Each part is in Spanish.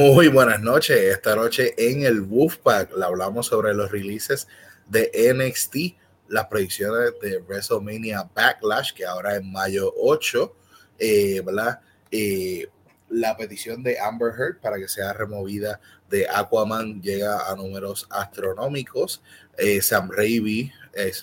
Muy buenas noches. Esta noche en el Wolfpack hablamos sobre los releases de NXT, las predicciones de WrestleMania Backlash, que ahora es mayo 8, eh. Eh, la petición de Amber Heard para que sea removida de Aquaman llega a números astronómicos. Eh, Sam Raimi,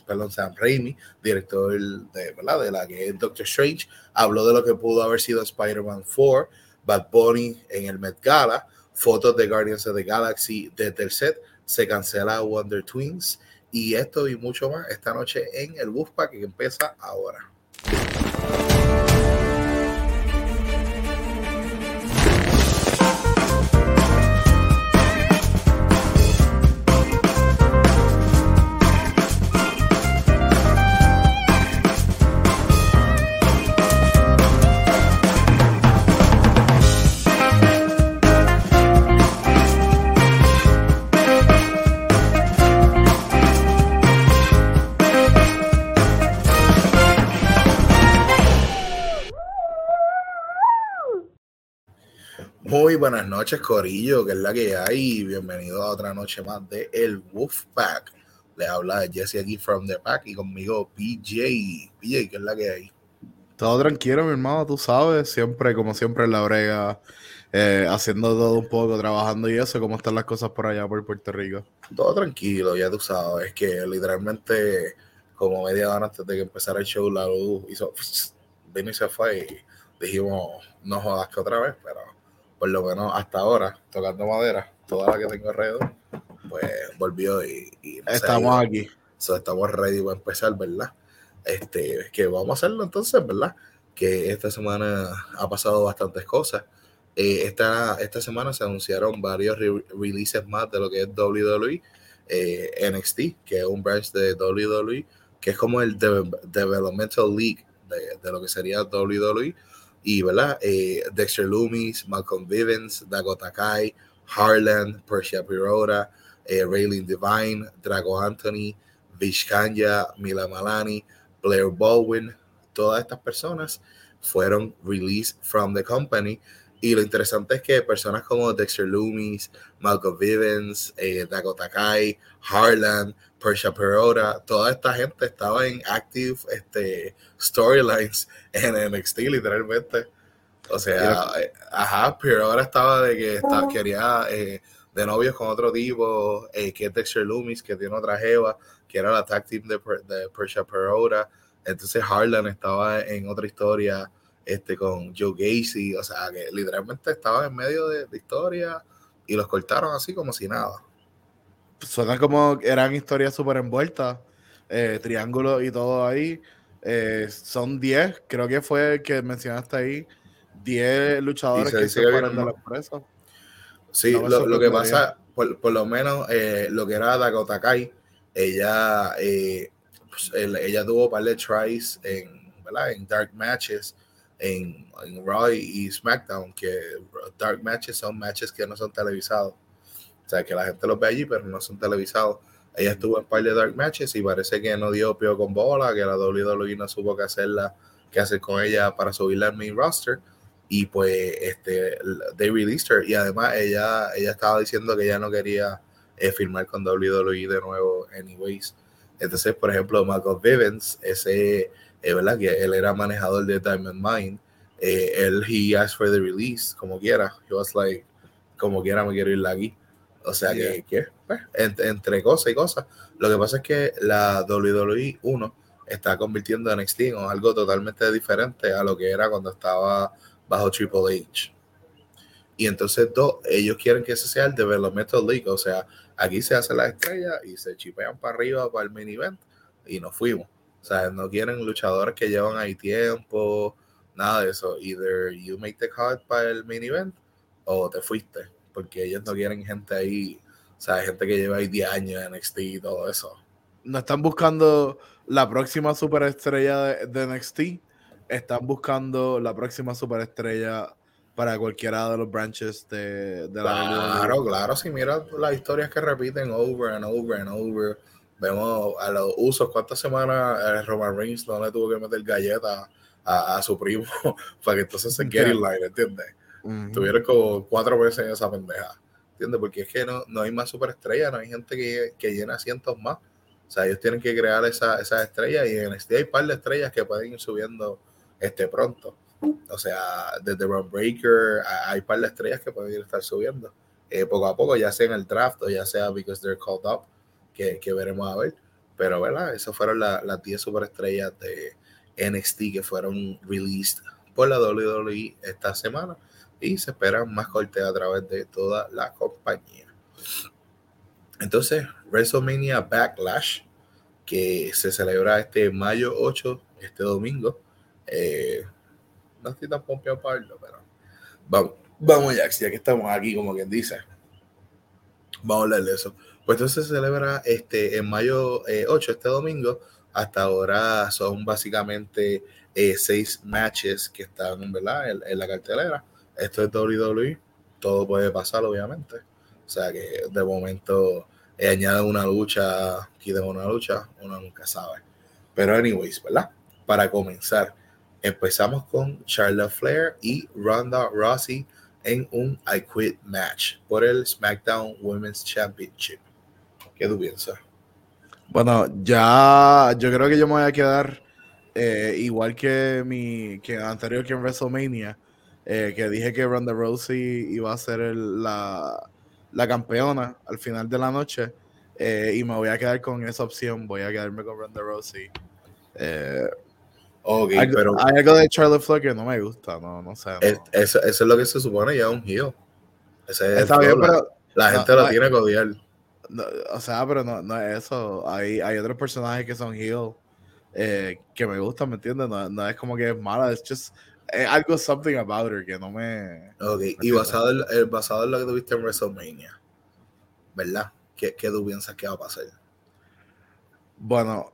perdón, Sam Raimi, director de, de la que Doctor Strange, habló de lo que pudo haber sido Spider-Man 4 Bad Bunny en el Met Gala, fotos de Guardians of the Galaxy desde el set, se cancela Wonder Twins y esto y mucho más esta noche en el Pack que empieza ahora. Muy buenas noches, Corillo, que es la que hay. Bienvenido a otra noche más de El Wolfpack. Le habla Jesse aquí from the pack y conmigo PJ. PJ, que es la que hay. Todo tranquilo, mi hermano, tú sabes, siempre, como siempre, en la brega, eh, haciendo todo un poco, trabajando y eso. ¿Cómo están las cosas por allá, por Puerto Rico? Todo tranquilo, ya tú sabes, que literalmente, como media hora antes de que empezara el show, la luz hizo, vino y se fue y dijimos, no jodas que otra vez, pero por lo menos hasta ahora, tocando madera, toda la que tengo alrededor, pues volvió y, estamos aquí. estamos ready para empezar, ¿verdad? Este, que vamos a hacerlo entonces, ¿verdad? Que esta semana ha pasado bastantes cosas. Eh, esta, esta semana se anunciaron varios releases más de lo que es WWE, eh, NXT, que es un branch de WWE, que es como el Developmental League de, de, lo que sería WWE y. Eh, Dexter Loomis, Malcolm Vivens, Dakota Kai, Harlan, Persia Pirota, eh, Raylene Divine, Drago Anthony, Vishkanya, Mila Malani, Blair Baldwin, todas estas personas fueron released from the company. Y lo interesante es que personas como Dexter Loomis, Malcolm Vivens, eh, Dakota Kai, Harlan, Persia Perota, toda esta gente estaba en active este, storylines en NXT, literalmente. O sea, eh, ajá, pero ahora estaba de que quería eh, de novios con otro tipo, eh, que es Dexter Loomis, que tiene otra jeva, que era la tag team de, de Persia Perota. Entonces Harlan estaba en otra historia este, con Joe Gacy, o sea, que literalmente estaba en medio de, de historia y los cortaron así como si nada suena como eran historias súper envueltas, eh, triángulos y todo ahí. Eh, son 10, creo que fue el que mencionaste ahí, 10 luchadores que se fueron de la empresa. Sí, lo, que pasa, por, por lo menos eh, lo que era Dakota Kai, ella, pues, ella tuvo un par de tries en, ¿verdad? en Dark Matches, en, en Raw y SmackDown, que Dark Matches son matches que no son televisados. O sea, que la gente los ve allí, pero no son televisados. Ella estuvo en par de dark matches y parece que no dio pio con bola, que la WWE no supo qué hacerla, qué hacer con ella para subirla al main roster. Y pues este, they released her. Y además ella, ella estaba diciendo que ella no quería eh, firmar con WWE de nuevo, anyways. Entonces, por ejemplo, Michael Vivens, ese, eh, ¿verdad? Que él era manejador de Diamond Mine. Eh, él, he asked for the release, como quiera. He was like, como quiera, me quiero ir de aquí. O sea que, pues, entre, cosas y cosas. Lo que pasa es que la WWE 1 está convirtiendo a NXT en algo totalmente diferente a lo que era cuando estaba bajo Triple H. Y entonces, dos, ellos quieren que ese sea el Developmental League. O sea, aquí se hace la estrella y se chipean para arriba para el mini event y nos fuimos. O sea, no quieren luchadores que llevan ahí tiempo, nada de eso. Either you make the cut para el mini event o te fuiste porque ellos no quieren gente ahí, o sea, gente que lleva ahí 10 años en NXT y todo eso. No están buscando la próxima superestrella de, de NXT, están buscando la próxima superestrella para cualquiera de los branches de, de la Claro, claro, si mira las historias que repiten over and over and over, vemos a los usos, cuántas semanas eh, Roman Reigns no le tuvo que meter galletas a, su primo para que entonces se quiera line, ¿entiendes? Tuvieron como cuatro veces en esa pendeja. ¿Entiendes? Porque es que no, no hay más superestrellas, no hay gente que, que llena asientos más. O sea, ellos tienen que crear esas esa estrellas y en este hay un par de estrellas que pueden ir subiendo este pronto. O sea, desde Ron Breaker hay un par de estrellas que pueden ir a estar subiendo. Eh, poco a poco, ya sea en el draft o ya sea because they're called up, que, que veremos a ver. Pero, ¿verdad? Esas fueron las 10 superestrellas de NXT que fueron released por la WWE esta semana y se esperan más cortes a través de toda la compañía. Entonces, WrestleMania Backlash, que se celebra este mayo 8, este domingo. Eh, no estoy tan pompeado para verlo, pero vamos, vamos ya, ya que estamos aquí, como quien dice. Vamos a hablar de eso. Pues entonces se celebra este, en mayo 8, eh, este domingo. Hasta ahora son básicamente eh, seis matches que están ¿verdad? En, la cartelera. Esto es WWE. Todo puede pasar, obviamente. O sea que de momento eh, añade una lucha, quita una lucha, uno nunca sabe. Pero, anyways, ¿verdad? Para comenzar, empezamos con Charlotte Flair y Ronda Rousey en un I Quit match por el SmackDown Women's Championship. ¿Qué tú piensas? Bueno, ya yo creo que yo me voy a quedar eh, igual que mi que anterior que en WrestleMania, eh, que dije que Ronda Rousey iba a ser la, la, campeona al final de la noche. Eh, y me voy a quedar con esa opción. Voy a quedarme con Ronda Rousey. Okay, hay, pero hay algo de Charlotte Flair que no me gusta, no, no sé. eso, es lo que se supone ya un heel. Está bien, pero la, gente lo tiene que odiar. O sea, pero no, no es eso. Hay, hay otros personajes que son heel eh, que me gustan, ¿me entiendes? No, no, es como que es mala, es just algo something about her que no me. Ok, y basado en, eh, basado en lo que tuviste en WrestleMania, ¿verdad? ¿Qué, ¿Qué tú piensas que va a pasar? Bueno,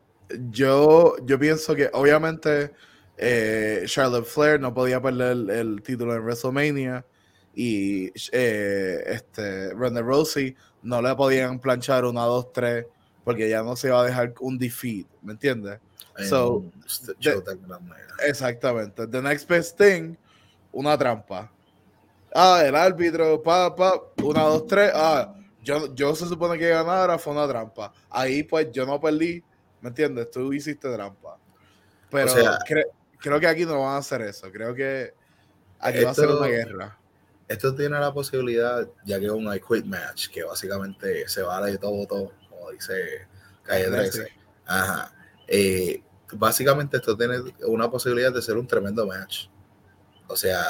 yo, yo pienso que obviamente eh, Charlotte Flair no podía perder el, título en WrestleMania y eh, este, Ronda Rousey no le podían planchar una, dos, tres porque ya no se iba a dejar un defeat, ¿me entiendes? So, exactamente. The next best thing, una trampa. Ah, el árbitro, pa, pa, una, dos, tres. Ah, yo, yo se supone que ganara, fue una trampa. Ahí pues yo no perdí, ¿Me entiendes? Tú hiciste trampa. Pero creo que aquí no van a hacer eso. Creo que aquí va a ser una guerra. Esto tiene la posibilidad, ya que es un I quit match, que básicamente se vale de todo, todo, como dice Calle 13. Ajá. Eh, básicamente esto tiene una posibilidad de ser un tremendo match. O sea,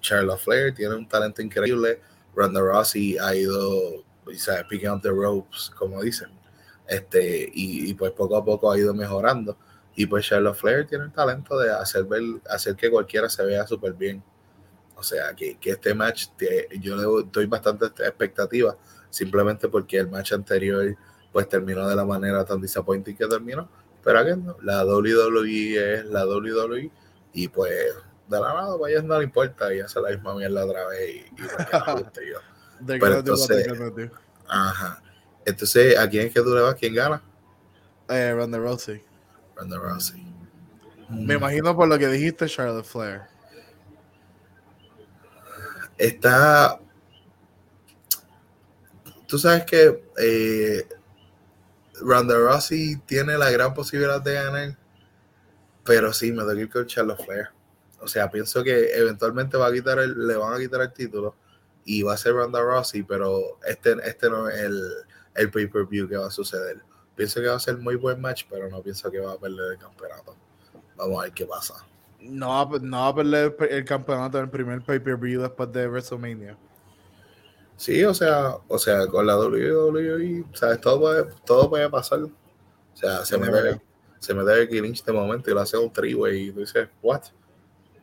Charlotte Flair tiene un talento increíble. Ronda Rousey ha ido, picking up the ropes, como dicen. Este, y, pues poco a poco ha ido mejorando. Y pues Charlotte Flair tiene el talento de hacer, ver, hacer que cualquiera se vea súper bien. O sea, que, que este match, yo le doy bastante expectativa, simplemente porque el match anterior pues terminó de la manera tan disappointing que terminó. Pero aquí no, la WWE es la WWE y pues de la nada, vaya no le importa y hace la misma mierda otra vez y, y yo. Pero entonces, ajá. Entonces, ¿a quién es que tú le vas? ¿Quién gana? Eh, Ronda Rousey. Ronda Rousey. Me imagino por lo que dijiste, Charlotte Flair. Está. Tú sabes que eh, Ronda Rousey tiene la gran posibilidad de ganar, pero sí, me tengo que ir con Charlotte Flair. O sea, pienso que eventualmente va a quitar el, le van a quitar el título y va a ser Ronda Rousey, pero este, este no es el, el pay-per-view que va a suceder. Pienso que va a ser muy buen match, pero no pienso que va a perder el campeonato. Vamos a ver qué pasa. No, no va a perder el campeonato en el primer pay-per-view después de WrestleMania. Sí, o sea, o sea, con la WWE, ¿sabes? Todo puede, todo puede pasar. O sea, se me, debe, se me debe que Lynch de momento y lo hace un triway y tú dices, ¿what?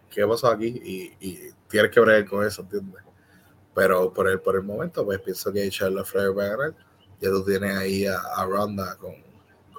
¿Qué pasó aquí? Y, y tienes que bregar con eso, ¿entiendes? Pero por el, por el momento, pues pienso que Charlotte Flair va a ganar ya tú tienes ahí a, Ronda con,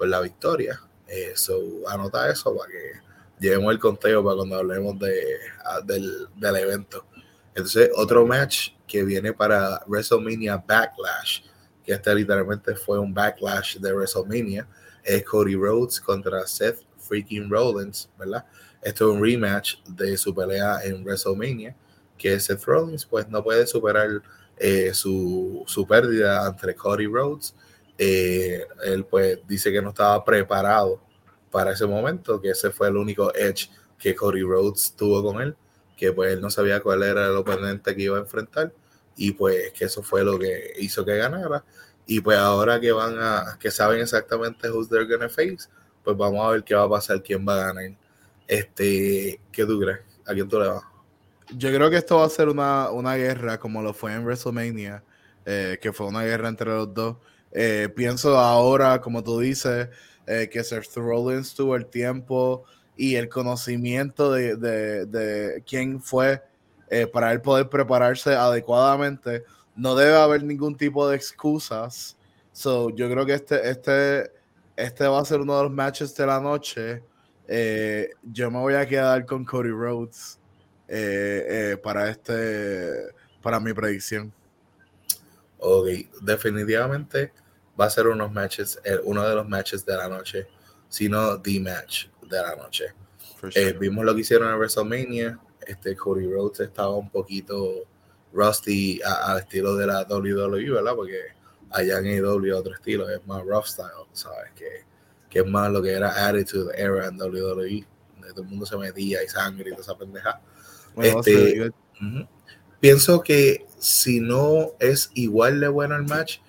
la victoria. Eso, eh, anota eso para que llevemos el conteo para cuando hablemos de, del, evento. Entonces, otro match que viene para WrestleMania Backlash, que este literalmente fue un backlash de WrestleMania, es Cody Rhodes contra Seth freaking Rollins, ¿verdad? Esto es un rematch de su pelea en WrestleMania. que Seth Rollins pues no puede superar eh, su, su, pérdida ante Cody Rhodes. Eh, él pues dice que no estaba preparado para ese momento, que ese fue el único edge que Cody Rhodes tuvo con él, que pues él no sabía cuál era el oponente que iba a enfrentar y pues que eso fue lo que hizo que ganara. Y pues ahora que van a, que saben exactamente who's they're gonna face, pues vamos a ver qué va a pasar, quién va a ganar. Este, ¿qué tú crees? ¿A quién tú le vas? Yo creo que esto va a ser una, una guerra como lo fue en WrestleMania, eh, que fue una guerra entre los dos. Eh, pienso ahora, como tú dices, eh, que Seth Rollins tuvo el tiempo y el conocimiento de, de, de quién fue para él poder prepararse adecuadamente. No debe haber ningún tipo de excusas. So, yo creo que este, este, este va a ser uno de los matches de la noche. yo me voy a quedar con Cody Rhodes. Eh, eh, para este para mi predicción. Ok, definitivamente va a ser unos matches, eh, uno de los matches de la noche, sino the match de la noche. vimos lo que hicieron en WrestleMania. Este Cody Rhodes estaba un poquito rusty al estilo de la WWE, ¿verdad? Porque allá en AEW otro estilo, es más rough style, ¿sabes? Que, que es más lo que era Attitude Era en WWE. Todo el mundo se metía y sangre y toda esa pendeja. Este, pienso que si no es igual de bueno el match,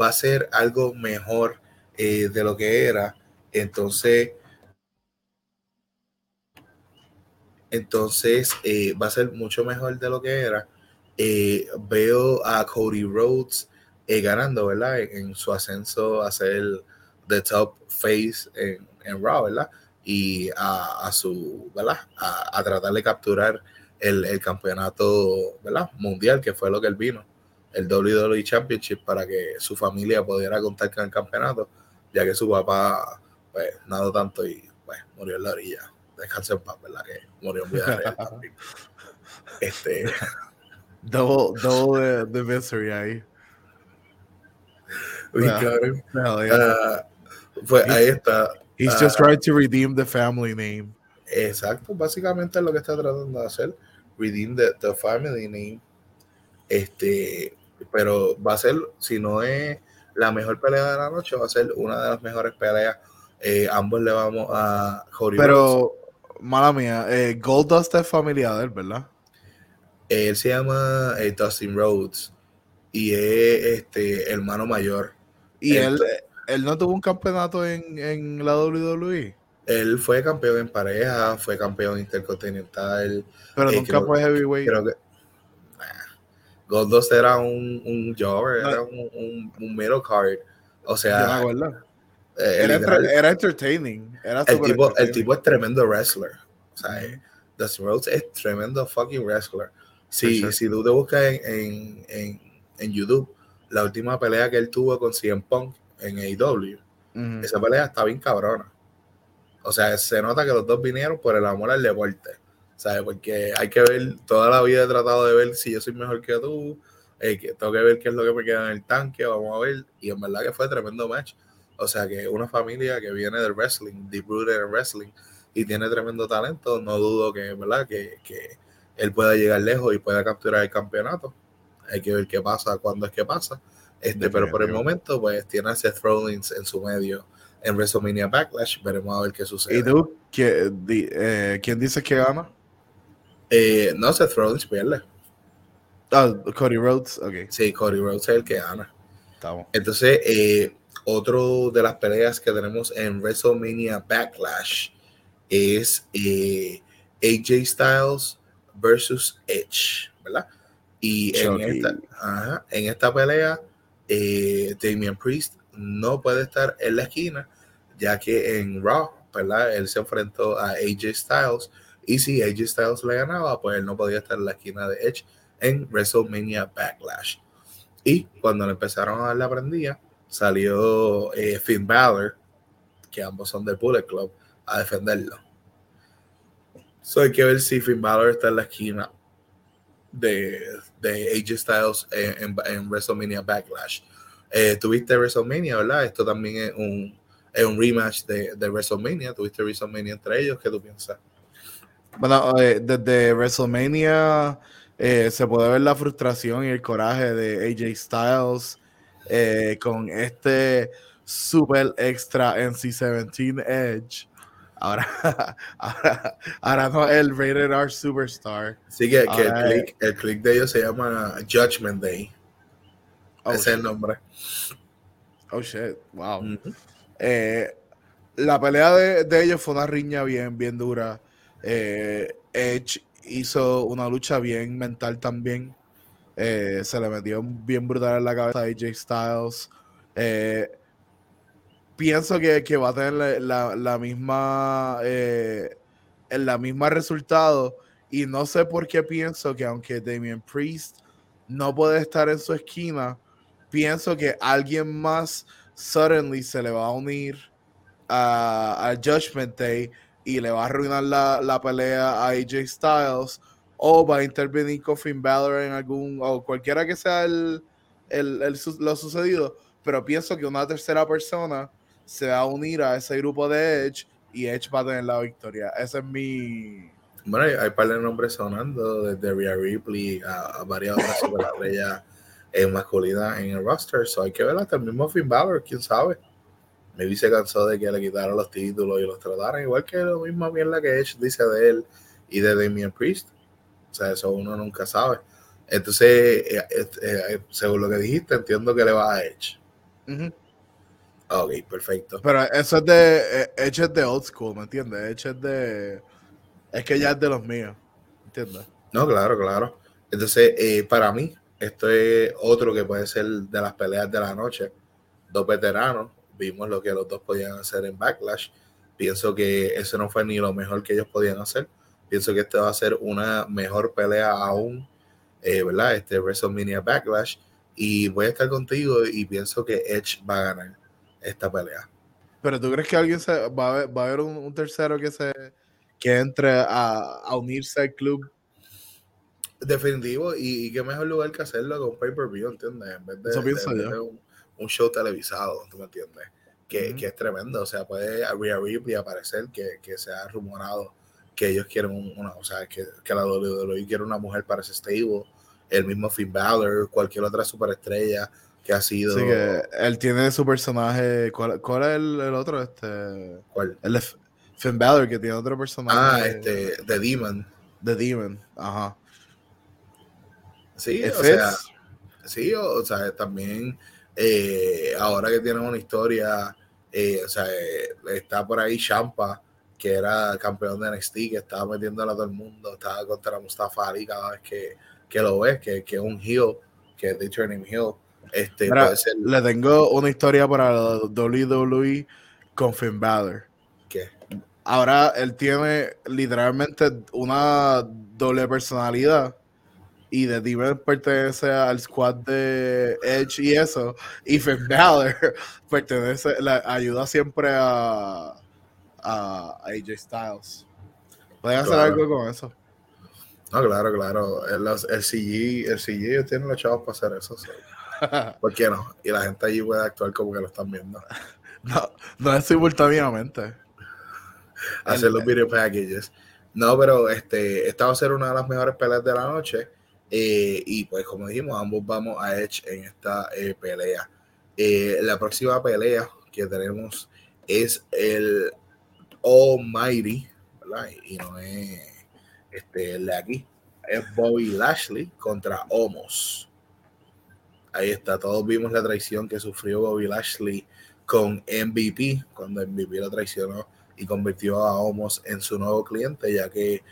va a ser algo mejor eh, de lo que era. Entonces, entonces eh, va a ser mucho mejor de lo que era. Eh, veo a Cody Rhodes ganando, ¿verdad? En, su ascenso a ser the top face en, en Raw, ¿verdad? Y a, su, ¿verdad? A, a tratar de capturar el, campeonato ¿verdad? mundial, que fue lo que él vino, el WWE Championship, para que su familia pudiera contar con el campeonato, ya que su papá pues nadó tanto y pues, murió en la orilla. Descanse en paz, ¿verdad? Que murió en vida también. Este. Double, double the, misery ahí. Ah, pues ahí está. He's just ah, trying to redeem the family name. Exacto, básicamente es lo que está tratando de hacer. Redeem the, family name. Este, pero va a ser, si no es la mejor pelea de la noche, va a ser una de las mejores peleas. Eh, ambos le vamos a Pero, mala mía, eh, Goldust es familiar ¿verdad? Él se llama eh, Dustin Rhodes y es este hermano mayor. ¿Y él, él no tuvo un campeonato en, en la WWE? Él fue campeón en pareja, fue campeón intercontinental. Pero eh, nunca fue heavyweight. Creo que. Goldust era un, un jobber, era un, un, middle card. O sea. Eh, era, entertaining. Era el, tipo, el tipo es tremendo wrestler. O sea, eh, Dustin Rhodes es tremendo fucking wrestler. Si, si tú te buscas en, en, en, YouTube, la última pelea que él tuvo con CM Punk en AEW, esa pelea está bien cabrona. O sea, se nota que los dos vinieron por el amor al deporte. ¿Sabes? Porque hay que ver, toda la vida he tratado de ver si yo soy mejor que tú, eh, que tengo que ver qué es lo que me queda en el tanque, vamos a ver. Y en verdad que fue tremendo match. O sea, que una familia que viene del wrestling, deep rooted en wrestling, y tiene tremendo talento, no dudo que, ¿verdad? Que, que él pueda llegar lejos y pueda capturar el campeonato. Hay que ver qué pasa, cuándo es que pasa. Este, pero por el momento, pues tiene a Seth Rollins en su medio en WrestleMania Backlash. Veremos a ver qué sucede. ¿Y tú? Eh, ¿Quién, dice que gana? Eh, no, Seth Rollins pierde. Ah, Cody Rhodes, ok. Sí, Cody Rhodes es el que gana. Entonces, eh, otro de las peleas que tenemos en WrestleMania Backlash es AJ Styles versus Edge, ¿verdad? Y en esta, en esta, pelea, Damian Priest no puede estar en la esquina, ya que en Raw, ¿verdad? Él se enfrentó a AJ Styles y si AJ Styles le ganaba, pues él no podía estar en la esquina de Edge en WrestleMania Backlash. Y cuando le empezaron a dar la prendida, salió eh, Finn Balor, que ambos son del Bullet Club, a defenderlo. So hay que ver si Finn Balor está en la esquina de, de Styles en, WrestleMania Backlash. Eh, tuviste WrestleMania, ¿verdad? Esto también es un, es un rematch de, WrestleMania. Tuviste WrestleMania entre ellos. ¿Qué tú piensas? Bueno, eh, desde WrestleMania eh, se puede ver la frustración y el coraje de AJ Styles eh, con este super extra NC-17 Edge. Ahora, ahora, no el Rated R Superstar. Sí, que, el, click, de ellos se llama Judgment Day. Oh, Ese es el nombre. Oh shit, wow. Eh, la pelea de, ellos fue una riña bien, bien dura. Eh, Edge hizo una lucha bien mental también. Eh, se le metió bien brutal en la cabeza a AJ Styles. pienso que, va a tener la, misma el la misma resultado. Y no sé por qué pienso que aunque Damien Priest no puede estar en su esquina, pienso que alguien más suddenly se le va a unir a, Judgment Day y le va a arruinar la, pelea a AJ Styles o va a intervenir con Finn Balor en algún o cualquiera que sea el, lo sucedido pero pienso que una tercera persona se va a unir a ese grupo de Edge y Edge va a tener la victoria ese es mi bueno, hay, un par de nombres sonando, desde Rhea Ripley a, varias otras superestrellas en masculina en el roster. So hay que ver hasta el mismo Finn Balor, quién sabe. Maybe se cansó de que le quitaran los títulos y los trataran igual que lo mismo bien la que Edge dice de él y de Damien Priest. O sea, eso uno nunca sabe. Entonces, eh, eh, eh, según lo que dijiste, entiendo que le va a Edge. Ok, perfecto. Pero eso es de Edge es de old school, ¿me entiendes? Edge es de. Es que ya es de los míos, ¿entiendes? No, claro, claro. Entonces, para mí, esto es otro que puede ser de las peleas de la noche. Dos veteranos, vimos lo que los dos podían hacer en Backlash. Pienso que eso no fue ni lo mejor que ellos podían hacer. Pienso que este va a ser una mejor pelea aún, eh, ¿verdad? Este WrestleMania Backlash. Y voy a estar contigo y pienso que Edge va a ganar esta pelea. Pero tú crees que alguien se, va, a haber, un, tercero que se que entre a, a unirse al club Definitivo, y, qué mejor lugar que hacerlo con pay-per-view, ¿entiendes? En vez de, un, show televisado, ¿tú me entiendes? Que, que, es tremendo, o sea, puede Rhea Ripley aparecer, que, que se ha rumorado que ellos quieren una, o sea, que, que la WWE quiere una mujer para ese stable, el mismo Finn Balor, cualquier otra superestrella que ha sido. Sí, que él tiene su personaje, ¿cuál, cuál es el, el, otro? Este, ¿Cuál? El de Finn Balor, que tiene otro personaje. Ah, este, The Demon. The Demon, ajá. Sí, o sea, sí, o, sea, también eh, ahora que tienen una historia, eh, o sea, eh, está por ahí Champa, que era campeón de NXT, que estaba metiéndole a todo el mundo, estaba contra Mustafa Ali cada vez que, que lo ves, que, que es un heel, que es de Turning Heel. Este, Le tengo una historia para WWE con Finn Balor. ¿Qué? Ahora él tiene literalmente una doble personalidad y The Demon pertenece al squad de Edge y eso, y Finn Balor pertenece, la, ayuda siempre a, a, AJ Styles. ¿Pueden hacer algo con eso? No, claro, claro. El, el CG, el CG tiene los chavos para hacer eso. ¿Por qué no? Y la gente allí puede actuar como que lo están viendo. No, no es simultáneamente. Hacer los video packages. No, pero este, esta va a ser una de las mejores peleas de la noche. Eh, y pues como dijimos, ambos vamos a Edge en esta eh, pelea. Eh, la próxima pelea que tenemos es el Almighty. Y no es este, el de aquí. Es Bobby Lashley contra Homos. Ahí está, todos vimos la traición que sufrió Bobby Lashley con MVP, cuando MVP lo traicionó y convirtió a Homos en su nuevo cliente, ya que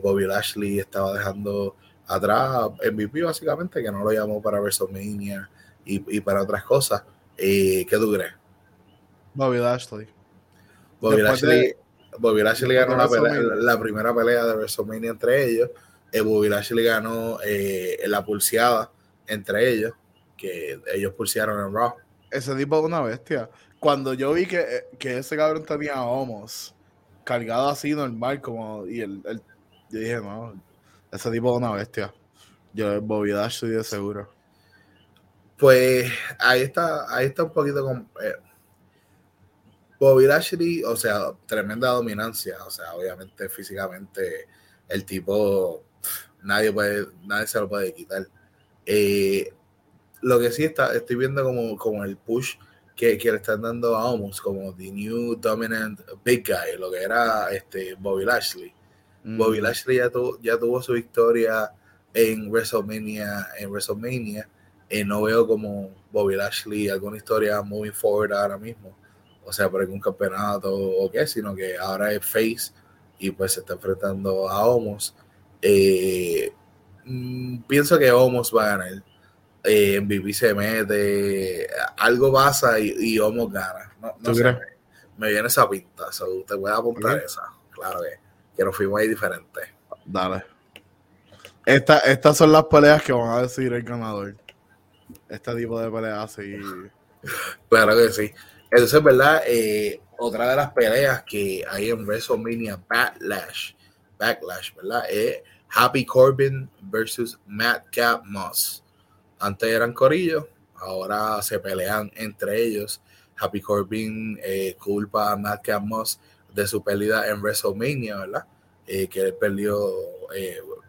Bobby Lashley estaba dejando atrás MVP básicamente, que no lo llamó para WrestleMania y, y para otras cosas. Eh, ¿Qué tú crees? Bobby Lashley. Bobby Lashley, Bobby Lashley ganó la, primera pelea de WrestleMania entre ellos. Eh, Bobby Lashley ganó eh, la pulseada entre ellos, que ellos pulsearon en Raw. Ese tipo es una bestia. Cuando yo vi que, que ese cabrón tenía homos cargado así normal, como, y el, el yo dije, no, ese tipo es una bestia. Yo, Bobby Lashley de seguro. Pues ahí está, ahí está un poquito con. Eh, Bobby Lashley, o sea, tremenda dominancia. O sea, obviamente físicamente el tipo nadie, puede, nadie se lo puede quitar. Eh, lo que sí está, estoy viendo como, como el push que, que, le están dando a Omos, como The New Dominant Big Guy, lo que era este Bobby Lashley. Bobby. Lashley ya, ya tuvo su victoria en WrestleMania, en WrestleMania. Eh, no veo como Bobby Lashley alguna historia moving forward ahora mismo. O sea, por algún campeonato o qué, sino que ahora es face y pues se está enfrentando a Omos. Eh, mm, pienso que Omos va a ganar. Eh, MVP se mete, algo pasa y, y Omos gana. No, me, viene esa pinta, so, te voy a apuntar esa. Claro que, que nos fuimos ahí diferentes. Dale. Esta, estas son las peleas que van a decir el ganador. Este tipo de peleas, sí. Claro que sí. Entonces, ¿verdad? Eh, otra de las peleas que hay en WrestleMania Backlash, Backlash, ¿verdad? Es Happy Corbin versus Madcap Moss. Antes eran corillos, ahora se pelean entre ellos. Happy Corbin eh, culpa a Madcap Moss de su pérdida en WrestleMania, ¿verdad? Eh, que él perdió,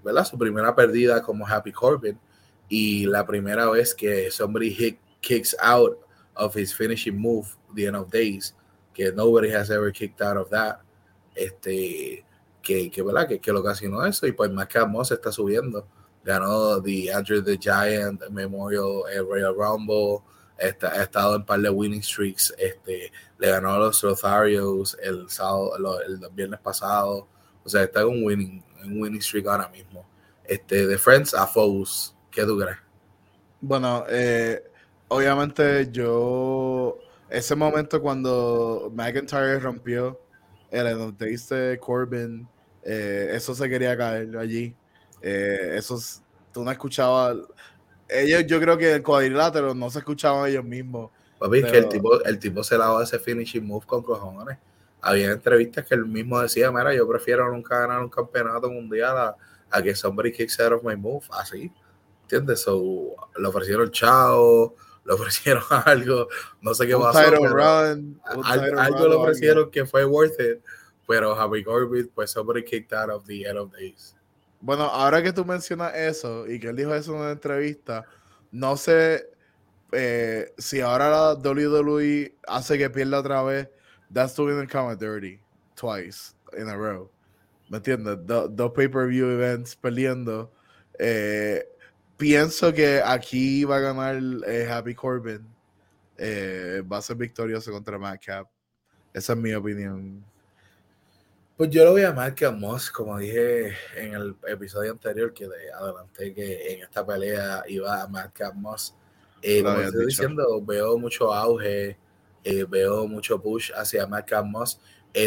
¿verdad? Su primera pérdida como Happy Corbin y la primera vez que somebody hit, kicks out of his finishing move, the end of days, que nobody has ever kicked out of that. Este, que, que, ¿verdad? que, que lo ocasionó eso y pues más que Moss está subiendo. Ganó The Andrew the Giant Memorial Royal Rumble, está, ha estado en par de winning streaks, este, le ganó a los Rotharios el, sábado, el, viernes pasado, o sea, está en un winning, en winning streak ahora mismo. Este, de Friends a Foes, ¿qué tú crees? Bueno, eh, obviamente yo, ese momento cuando McIntyre rompió el de Corbin, eh, eso se quería caer allí. Eh, esos, tú no escuchabas, ellos, yo creo que el cuadrilátero no se escuchaban ellos mismos. Papi, que el tipo, el tipo se lavó ese finishing move con cojones. Había entrevistas que él mismo decía, mira, yo prefiero nunca ganar un campeonato mundial a, a que somebody kicks out of my move, así. ¿Entiendes? So, le ofrecieron chao, le ofrecieron algo, no sé qué pasó. algo, le ofrecieron que fue worth it, pero Happy Corbin, pues somebody kicked out of the end of days. Bueno, ahora que tú mencionas eso y que él dijo eso en una entrevista, no sé eh, si ahora la WWE hace que pierda otra vez. That's doing the count dirty twice in a row. ¿Me entiendes? Dos pay-per-view events perdiendo. Eh, pienso que aquí va a ganar eh, Happy Corbin. Eh, va a ser victorioso contra Madcap. Esa es mi opinión. Pues yo lo voy a Madcap Moss, como dije en el episodio anterior, que adelanté que en esta pelea iba a Madcap Moss. Eh, como estoy diciendo, veo mucho auge, eh, veo mucho push hacia Madcap Moss.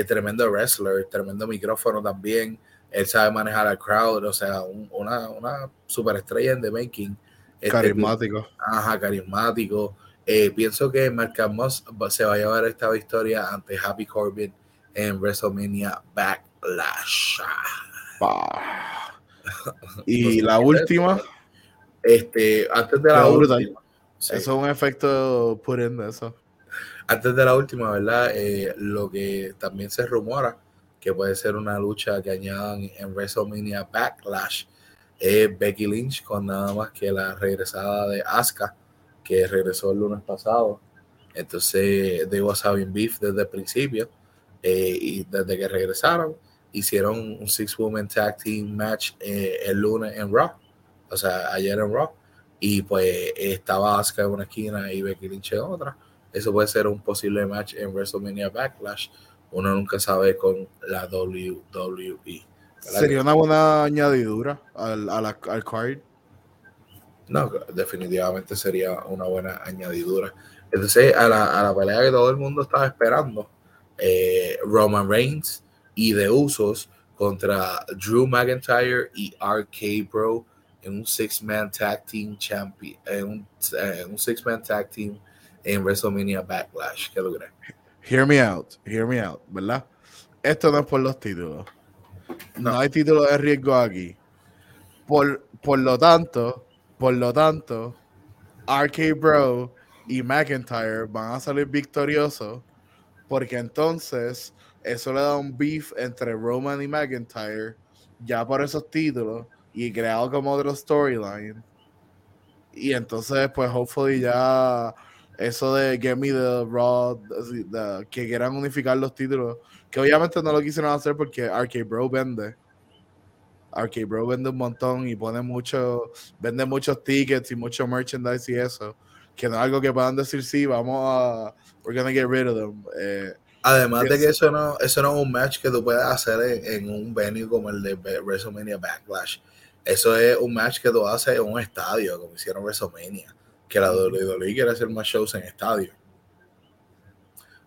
tremendo wrestler, tremendo micrófono también él sabe manejar al crowd, o sea, una, una superestrella en The Making. Este, carismático. Ajá, carismático. Eh, pienso que Mark Moss se va a llevar esta victoria ante Happy Corbin en WrestleMania Backlash. y la última. Este, antes de la, última. Eso es un efecto puriendo eso. Antes de la última, ¿verdad? Eh, lo que también se rumora que puede ser una lucha que añadan en WrestleMania Backlash, es Becky Lynch con nada más que la regresada de Asuka, que regresó el lunes pasado. Entonces, they was beef desde el principio eh, y desde que regresaron, hicieron un Six Woman Tag Team Match eh, el lunes en Raw, o sea, ayer en Raw, y pues estaba Asuka en una esquina y Becky Lynch en otra. Eso puede ser un posible match en WrestleMania Backlash uno nunca sabe con la WWE. ¿Sería una buena añadidura al, al, card? No, definitivamente sería una buena añadidura. Entonces, a la, a la pelea que todo el mundo estaba esperando, eh, Roman Reigns y The Usos contra Drew McIntyre y RK Bro en un six-man tag team champion, en un, un six-man tag team en WrestleMania Backlash. ¿Qué lo crees? Hear me out, hear me out, ¿verdad? Esto no es por los títulos. No, hay títulos de riesgo aquí. Por, por lo tanto, por lo tanto, RK Bro y McIntyre van a salir victoriosos porque entonces eso le da un beef entre Roman y McIntyre ya por esos títulos y creado como otro storyline. Y entonces, pues, hopefully ya eso de Get Me the Raw, que quieran unificar los títulos, que obviamente no lo quisieron hacer porque Arcade Bro vende. Arcade Bro vende un montón y pone mucho, vende muchos tickets y mucho merchandise y eso. Que no es algo que puedan decir, sí, vamos a, we're gonna get rid of them. Eh, Además de que eso no, eso no es un match que tú puedes hacer en, un venue como el de WrestleMania Backlash. Eso es un match que tú haces en un estadio, como hicieron WrestleMania. Que la WWE quiere hacer más shows en estadio.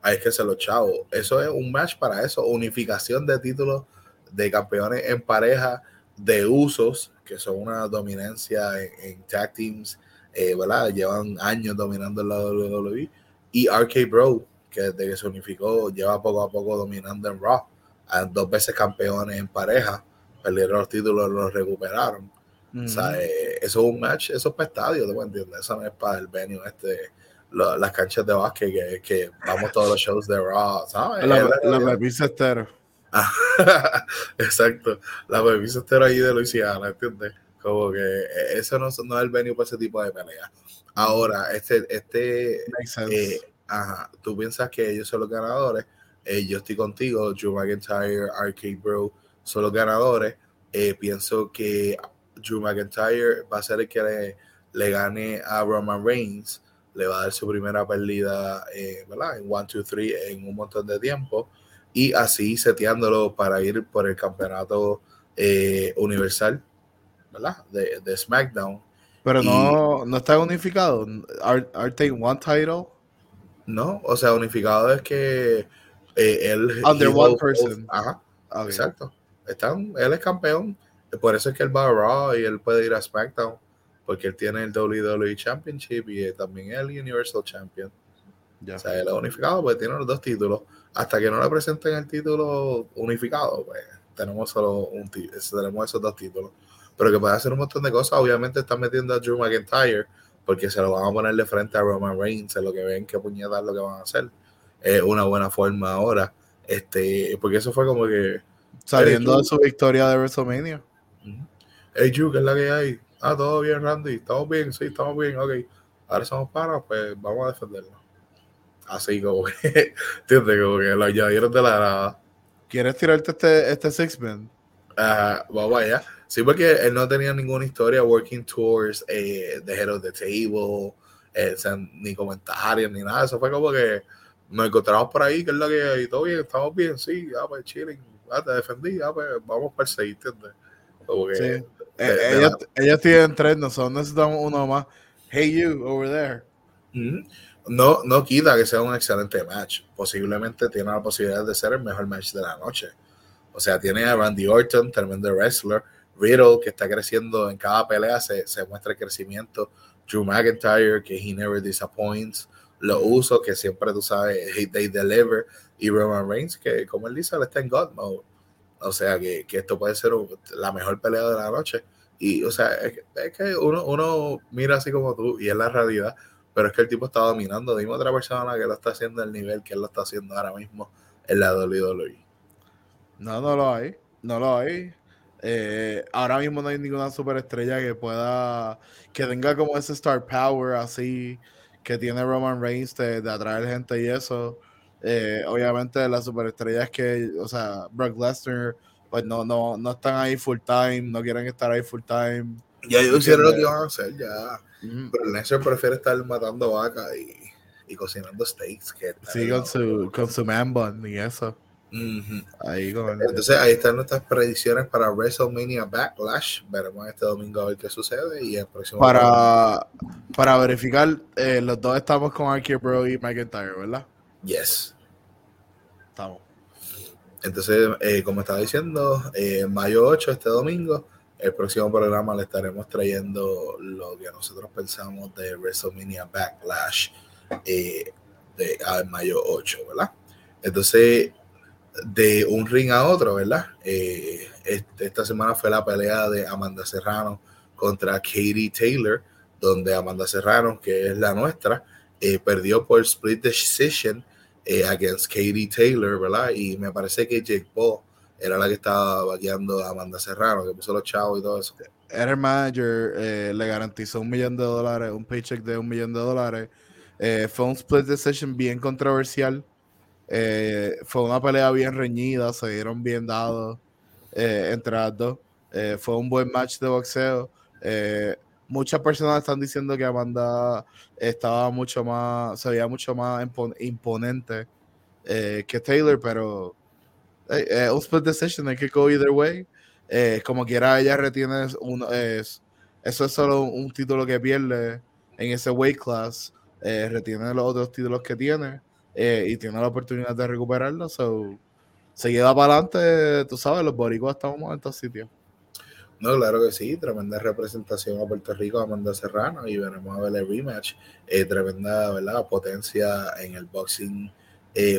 Ahí es que se lo chavo. Eso es un match para eso. Unificación de títulos de campeones en pareja, de usos, que son una dominancia en, tag teams, eh, ¿verdad? Llevan años dominando la WWE. Y RK Bro, que desde que se unificó lleva poco a poco dominando en Raw. dos veces campeones en pareja, perdieron los títulos, los recuperaron. O sea, eh, eso es un match, eso es para estadio, ¿te entiendes? Eso no es para el venue, este, las canchas de básquet que, que, vamos todos los shows de Raw, ¿sabes? La, la, la estero. exacto, la bebisa estero ahí de Luisiana, ¿entiendes? Como que eh, eso no, no es el venue para ese tipo de pelea. Ahora, este, este, eh, ajá, tú piensas que ellos son los ganadores, eh, yo estoy contigo, Drew McIntyre, Arcade Bro son los ganadores, eh, pienso que Drew McIntyre va a ser el que le, gane a Roman Reigns, le va a dar su primera pérdida, ¿verdad? En 1, 2, 3 en un montón de tiempo, y así seteándolo para ir por el campeonato universal, ¿verdad? De, de SmackDown. Pero no, no está unificado. Are, are they one title? No, o sea, unificado es que eh, él. Under one person. Ajá. Exacto. Están, él es campeón. Por eso es que él va a Raw y él puede ir a SmackDown. Porque él tiene el WWE Championship y también el Universal Champion. O sea, él es unificado porque tiene los dos títulos. Hasta que no le presenten el título unificado, pues tenemos solo un tenemos esos dos títulos. Pero que puede hacer un montón de cosas. Obviamente están metiendo a Drew McIntyre porque se lo van a poner de frente a Roman Reigns, en lo que ven que puñetas lo que van a hacer. Es una buena forma ahora. Este, porque eso fue como que. Saliendo de su victoria de WrestleMania. Hey, Drew, ¿qué es la que hay? Ah, todo bien, Randy. Estamos bien, sí, estamos bien, ok. Ahora somos panas, pues vamos a defenderlo. Así como que, ¿entiendes? Como que lo añadieron de la nada. ¿Quieres tirarte este, este six-man? Uh, vamos allá. Sí, porque él no tenía ninguna historia working tours eh, de Head of the Table, eh, ni comentarios, ni nada. Eso fue como que nos encontramos por ahí, que es lo que hay, todo bien, estamos bien, sí, ya pues chilling, ah, te defendí, ya pues vamos para el 6, ¿entiendes? sí. Eh, ellos, tienen tres, nosotros necesitamos uno más. Hey you, over there. No, no quita que sea un excelente match. Posiblemente tiene la posibilidad de ser el mejor match de la noche. O sea, tiene a Randy Orton, tremendo wrestler. Riddle, que está creciendo en cada pelea, se, muestra el crecimiento. Drew McIntyre, que he never disappoints. Los usos, que siempre tú sabes, they deliver. Y Roman Reigns, que como él dice, él está en God mode. O sea, que, esto puede ser la mejor pelea de la noche. Y, o sea, es, que uno, uno mira así como tú, y es la realidad. Pero es que el tipo está dominando. Dime otra persona que lo está haciendo al nivel que él lo está haciendo ahora mismo en la WWE. No, no lo hay. No lo hay. Eh, ahora mismo no hay ninguna superestrella que pueda, que tenga como ese star power así que tiene Roman Reigns de, atraer gente y eso. Eh, obviamente las superestrellas que, o sea, Brock Lesnar, pues no, no, no están ahí full time, no quieren estar ahí full time. Ya ellos hicieron lo que iban a hacer, ya. Pero Lesnar prefiere estar matando vacas y, y, cocinando steaks. Que sí, con su, con su man bun y eso. Ahí Entonces ahí están nuestras predicciones para WrestleMania Backlash. Veremos este domingo a ver qué sucede y el próximo. Para, para verificar, eh, los dos estamos con Archie Bro y McIntyre, ¿verdad? Yes. Estamos. Entonces, eh, como estaba diciendo, eh, mayo 8, este domingo, el próximo programa le estaremos trayendo lo que nosotros pensamos de WrestleMania Backlash de, mayo 8, ¿verdad? Entonces, de un ring a otro, ¿verdad? Eh, esta semana fue la pelea de Amanda Serrano contra Katie Taylor, donde Amanda Serrano, que es la nuestra, eh, perdió por split decision eh, against Katie Taylor, ¿verdad? Y me parece que Jake Paul era la que estaba vaqueando a Amanda Serrano, que puso los chavos y todo eso. Era el manager, le garantizó un millón de dólares, un paycheck de un millón de dólares. Fue un split decision bien controversial. Eh, fue una pelea bien reñida, se dieron bien dados entre las dos. fue un buen match de boxeo. muchas personas están diciendo que Amanda estaba mucho más, se veía mucho más imponente que Taylor, pero un split decision, hay que go either way. Eh, como quiera, ella retiene uno, es, eso es solo un título que pierde en ese weight class. Eh, retiene los otros títulos que tiene eh, y tiene la oportunidad de recuperarlo. So, se lleva para adelante, tú sabes, los boricuas estamos en estos sitios. No, claro que sí, tremenda representación a Puerto Rico, Amanda Serrano, y veremos a ver el rematch. tremenda ¿verdad? potencia en el boxing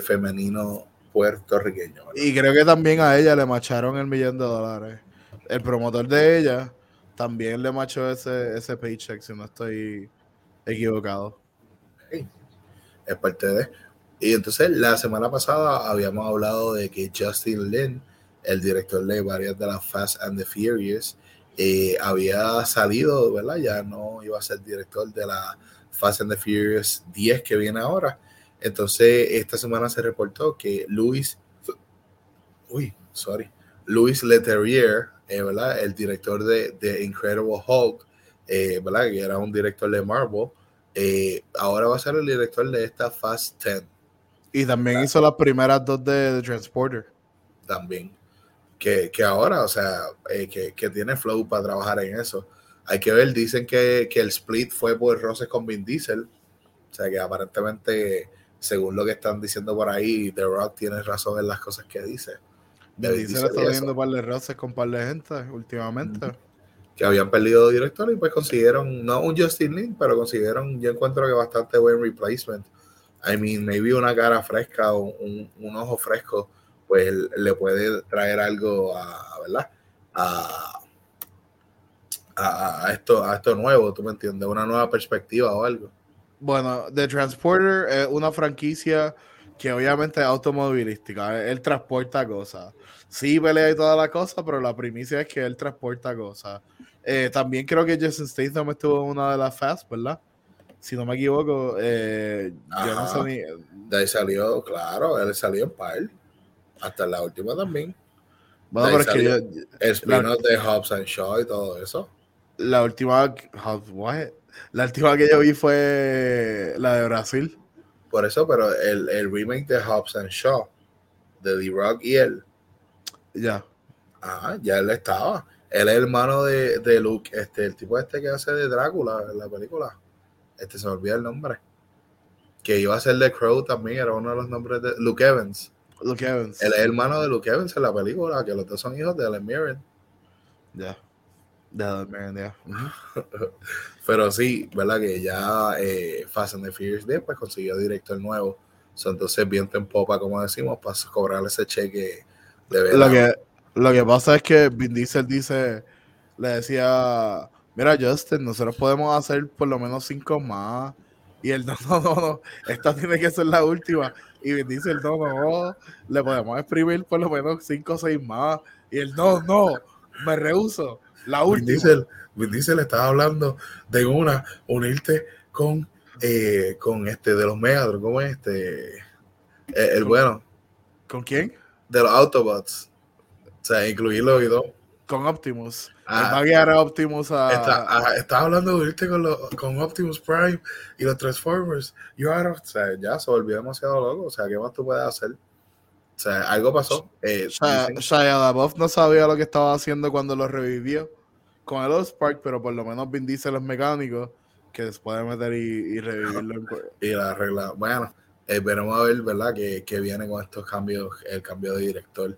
femenino puertorriqueño. Y creo que también a ella le macharon el millón de dólares. El promotor de ella también le machó ese, ese paycheck, si no estoy equivocado. Es parte de. Y entonces la semana pasada habíamos hablado de que Justin Lin, el director de varias de las Fast and the Furious, eh, había salido, ¿verdad? Ya no iba a ser director de la Fast and the Furious 10 que viene ahora. Entonces, esta semana se reportó que Luis, uy, sorry, Luis Leterrier, eh, ¿verdad? El director de, de Incredible Hulk, eh, ¿verdad? Que era un director de Marvel, ahora va a ser el director de esta Fast 10. Y también hizo las primeras dos de, The Transporter. También. Que, que ahora, o sea, que, que, tiene flow para trabajar en eso. Hay que ver, dicen que, que el split fue por roces con Vin Diesel. O sea, que aparentemente según lo que están diciendo por ahí, The Rock tiene razón en las cosas que dice. Vin Diesel está viendo par de roces con par de gente últimamente. Que habían perdido director y pues consiguieron, no un Justin Lin, pero consiguieron, yo encuentro que bastante buen replacement. I mean, maybe una cara fresca o un, ojo fresco, pues le puede traer algo a, ¿verdad? A, esto, a esto nuevo, tú me entiendes, una nueva perspectiva o algo. Bueno, The Transporter es una franquicia que obviamente es automovilística. Él transporta cosas. Sí, pelea y toda la cosa, pero la primicia es que él transporta cosas. Eh, también creo que Jason Statham estuvo en una de las Fast, ¿verdad? Si no me equivoco, eh, yo no sé ni... De ahí salió, claro, él salió en par. Hasta la última también. Bueno, pero es que yo, El de Hobbs and Shaw y todo eso. La última... La última que yo vi fue la de Brasil. Por eso, pero el, el remake de Hobbs and Shaw, de The Rock y él. Ya. Ah, ya él estaba. Él es hermano de, de Luke, este, el tipo este que hace de Drácula en la película. Este se me olvida el nombre. Que iba a ser de Crow también, era uno de los nombres de Luke Evans. Luke Evans. Él es hermano de Luke Evans en la película, que los dos son hijos de Ellen Mirren. Ya. De Pero sí, ¿verdad? Que ya eh, Fast and the Furious 10 pues consiguió director nuevo. entonces viento en popa, como decimos, para cobrar ese cheque de Lo que, lo que pasa es que Vin Diesel dice, le decía, mira Justin, nosotros podemos hacer por lo menos cinco más. Y él, no, no, no, no, esta tiene que ser la última. Y Vin Diesel, no, no, le podemos exprimir por lo menos cinco o seis más. Y él, no, no, me rehuso. La última. Vin Diesel, estaba hablando de una, unirte con, eh, con este, de los Megatron, ¿cómo es este? Eh, el bueno. ¿Con quién? De los Autobots. O sea, incluirlo y dos. Con Optimus. Ah, va a guiar a Optimus a. Está, estaba hablando de unirte con, con Optimus Prime y los Transformers. You o sea, ya se volvió demasiado loco. O sea, ¿qué más tú puedes hacer? O sea, algo pasó. Eh, Shia no sabía lo que estaba haciendo cuando lo revivió con el Spark, pero por lo menos Vin Diesel es mecánico que después de meter y, revivirlo. y la regla. Bueno, eh, veremos a ver, ¿verdad? Que, que, viene con estos cambios, el cambio de director.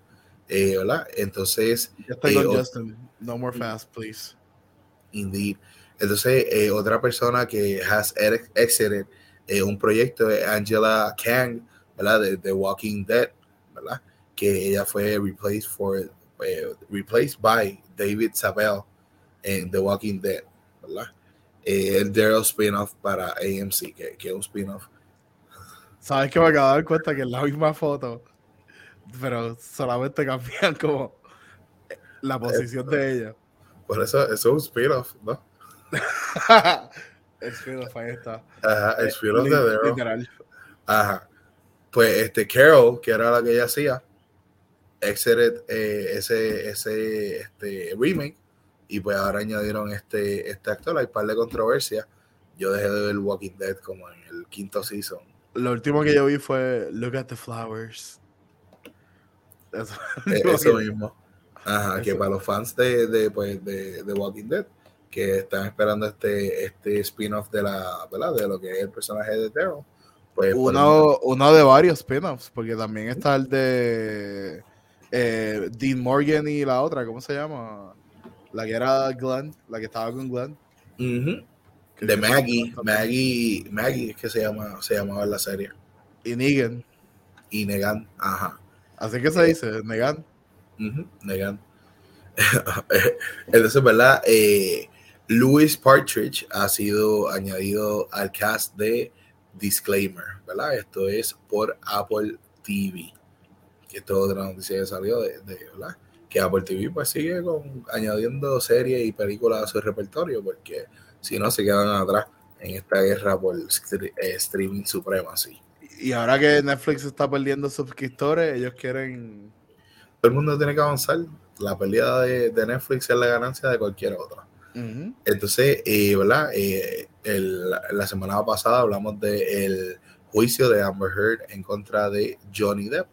Eh, ¿Verdad? Entonces. Con eh, Justin. No more fast, please. Indeed. Entonces, eh, otra persona que has exited un proyecto es Angela Kang, ¿verdad? De, The Walking Dead, ¿verdad? Que ella fue replaced, for, replaced by David Sabel en The Walking Dead, ¿verdad? Eh, el Daryl spin-off para AMC, que, que es un spin-off. ¿Sabes que me acabo de dar cuenta que es la misma foto pero solamente cambian como la posición de ella. Por eso, eso es un spin-off, ¿no? el spin-off, ahí está. Ajá, el eh, spin-off de Daryl. Literal. Ajá. Pues este Carol, que era la que ella hacía, exited eh, ese, ese este, remake y pues ahora añadieron este, este actor. Hay un par de controversias. Yo dejé de ver Walking Dead como en el quinto season. Lo último que yo vi fue Look at the Flowers. Eso, eh, mismo. Ajá, que para los fans de, de, pues, de, de, Walking Dead, que están esperando este, este spin-off de la, ¿verdad? De lo que es el personaje de Daryl. Pues, uno, uno de varios spin-offs, porque también está el de eh, Dean Morgan y la otra, ¿cómo se llama? La que era Glenn, la que estaba con Glenn. De Maggie, Maggie, Maggie es que se llama, se llamaba en la serie. Y Negan. Y Negan, ajá. Así que se dice, Negan. Negan. Entonces, ¿verdad? Eh, Louis Partridge ha sido añadido al cast de Disclaimer, ¿verdad? Esto es por Apple TV. Que esto es otra noticia que salió de, de ¿verdad? Que Apple TV pues sigue con, añadiendo series y películas a su repertorio porque si no se quedan atrás en esta guerra por eh, streaming suprema, sí. Y ahora que Netflix está perdiendo suscriptores, ellos quieren... Todo el mundo tiene que avanzar. La pérdida de, Netflix es la ganancia de cualquier otra. Entonces, eh, ¿verdad? Eh, la semana pasada hablamos del juicio de Amber Heard en contra de Johnny Depp,